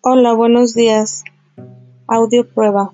Hola, buenos días. Audio prueba.